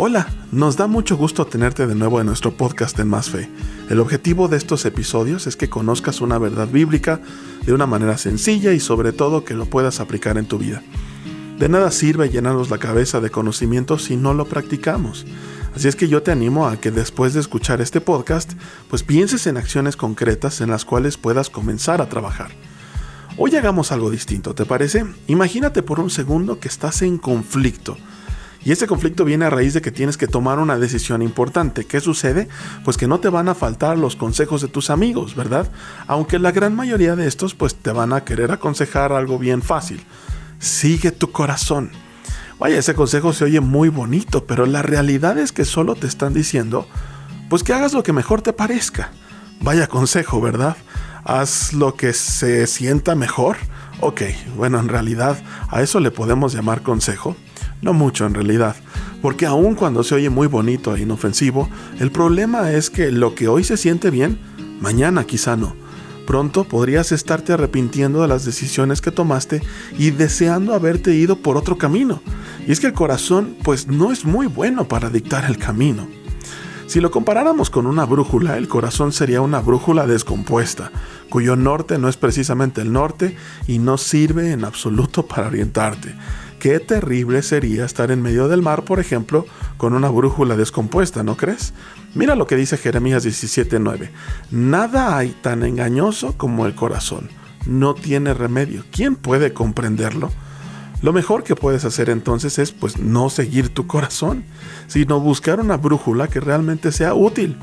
Hola, nos da mucho gusto tenerte de nuevo en nuestro podcast en Más Fe. El objetivo de estos episodios es que conozcas una verdad bíblica de una manera sencilla y sobre todo que lo puedas aplicar en tu vida. De nada sirve llenarnos la cabeza de conocimiento si no lo practicamos. Así es que yo te animo a que después de escuchar este podcast, pues pienses en acciones concretas en las cuales puedas comenzar a trabajar. Hoy hagamos algo distinto, ¿te parece? Imagínate por un segundo que estás en conflicto y ese conflicto viene a raíz de que tienes que tomar una decisión importante. ¿Qué sucede? Pues que no te van a faltar los consejos de tus amigos, ¿verdad? Aunque la gran mayoría de estos pues te van a querer aconsejar algo bien fácil. Sigue tu corazón. Vaya, ese consejo se oye muy bonito, pero la realidad es que solo te están diciendo pues que hagas lo que mejor te parezca. Vaya consejo, ¿verdad? Haz lo que se sienta mejor. Ok, bueno, en realidad a eso le podemos llamar consejo. No mucho en realidad, porque aun cuando se oye muy bonito e inofensivo, el problema es que lo que hoy se siente bien, mañana quizá no. Pronto podrías estarte arrepintiendo de las decisiones que tomaste y deseando haberte ido por otro camino. Y es que el corazón pues no es muy bueno para dictar el camino. Si lo comparáramos con una brújula, el corazón sería una brújula descompuesta, cuyo norte no es precisamente el norte y no sirve en absoluto para orientarte. Qué terrible sería estar en medio del mar, por ejemplo, con una brújula descompuesta, ¿no crees? Mira lo que dice Jeremías 17:9. Nada hay tan engañoso como el corazón. No tiene remedio. ¿Quién puede comprenderlo? Lo mejor que puedes hacer entonces es pues no seguir tu corazón, sino buscar una brújula que realmente sea útil,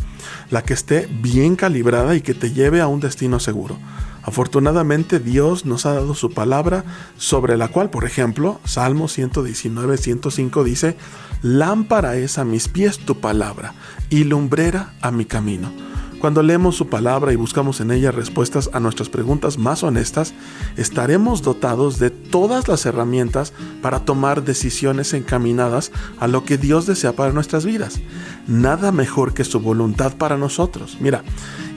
la que esté bien calibrada y que te lleve a un destino seguro. Afortunadamente Dios nos ha dado su palabra sobre la cual, por ejemplo, Salmo 119, 105 dice, Lámpara es a mis pies tu palabra y lumbrera a mi camino. Cuando leemos su palabra y buscamos en ella respuestas a nuestras preguntas más honestas, estaremos dotados de todas las herramientas para tomar decisiones encaminadas a lo que Dios desea para nuestras vidas. Nada mejor que su voluntad para nosotros. Mira,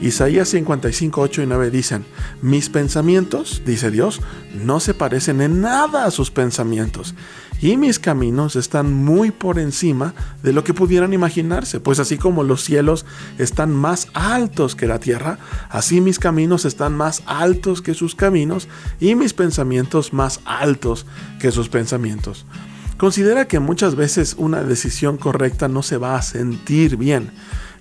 Isaías 55, 8 y 9 dicen, mis pensamientos, dice Dios, no se parecen en nada a sus pensamientos y mis caminos están muy por encima de lo que pudieran imaginarse, pues así como los cielos están más altos que la tierra, así mis caminos están más altos que sus caminos y mis pensamientos más altos que sus pensamientos. Considera que muchas veces una decisión correcta no se va a sentir bien.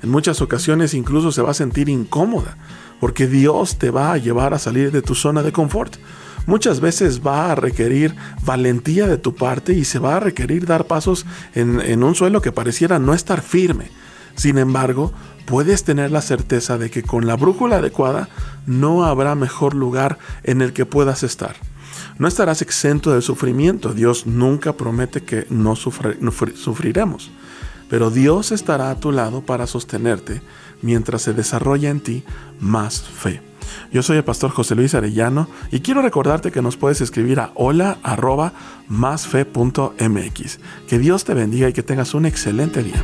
En muchas ocasiones incluso se va a sentir incómoda, porque Dios te va a llevar a salir de tu zona de confort muchas veces va a requerir valentía de tu parte y se va a requerir dar pasos en, un suelo que pareciera no estar firme. Sin embargo, puedes tener la certeza de que con la brújula adecuada no habrá mejor lugar en el que puedas estar. No estarás exento del sufrimiento. Dios nunca promete que no sufriremos. Pero Dios estará a tu lado para sostenerte mientras se desarrolla en ti más fe. Yo soy el pastor José Luis Arellano y quiero recordarte que nos puedes escribir a hola Que Dios te bendiga y que tengas un excelente día.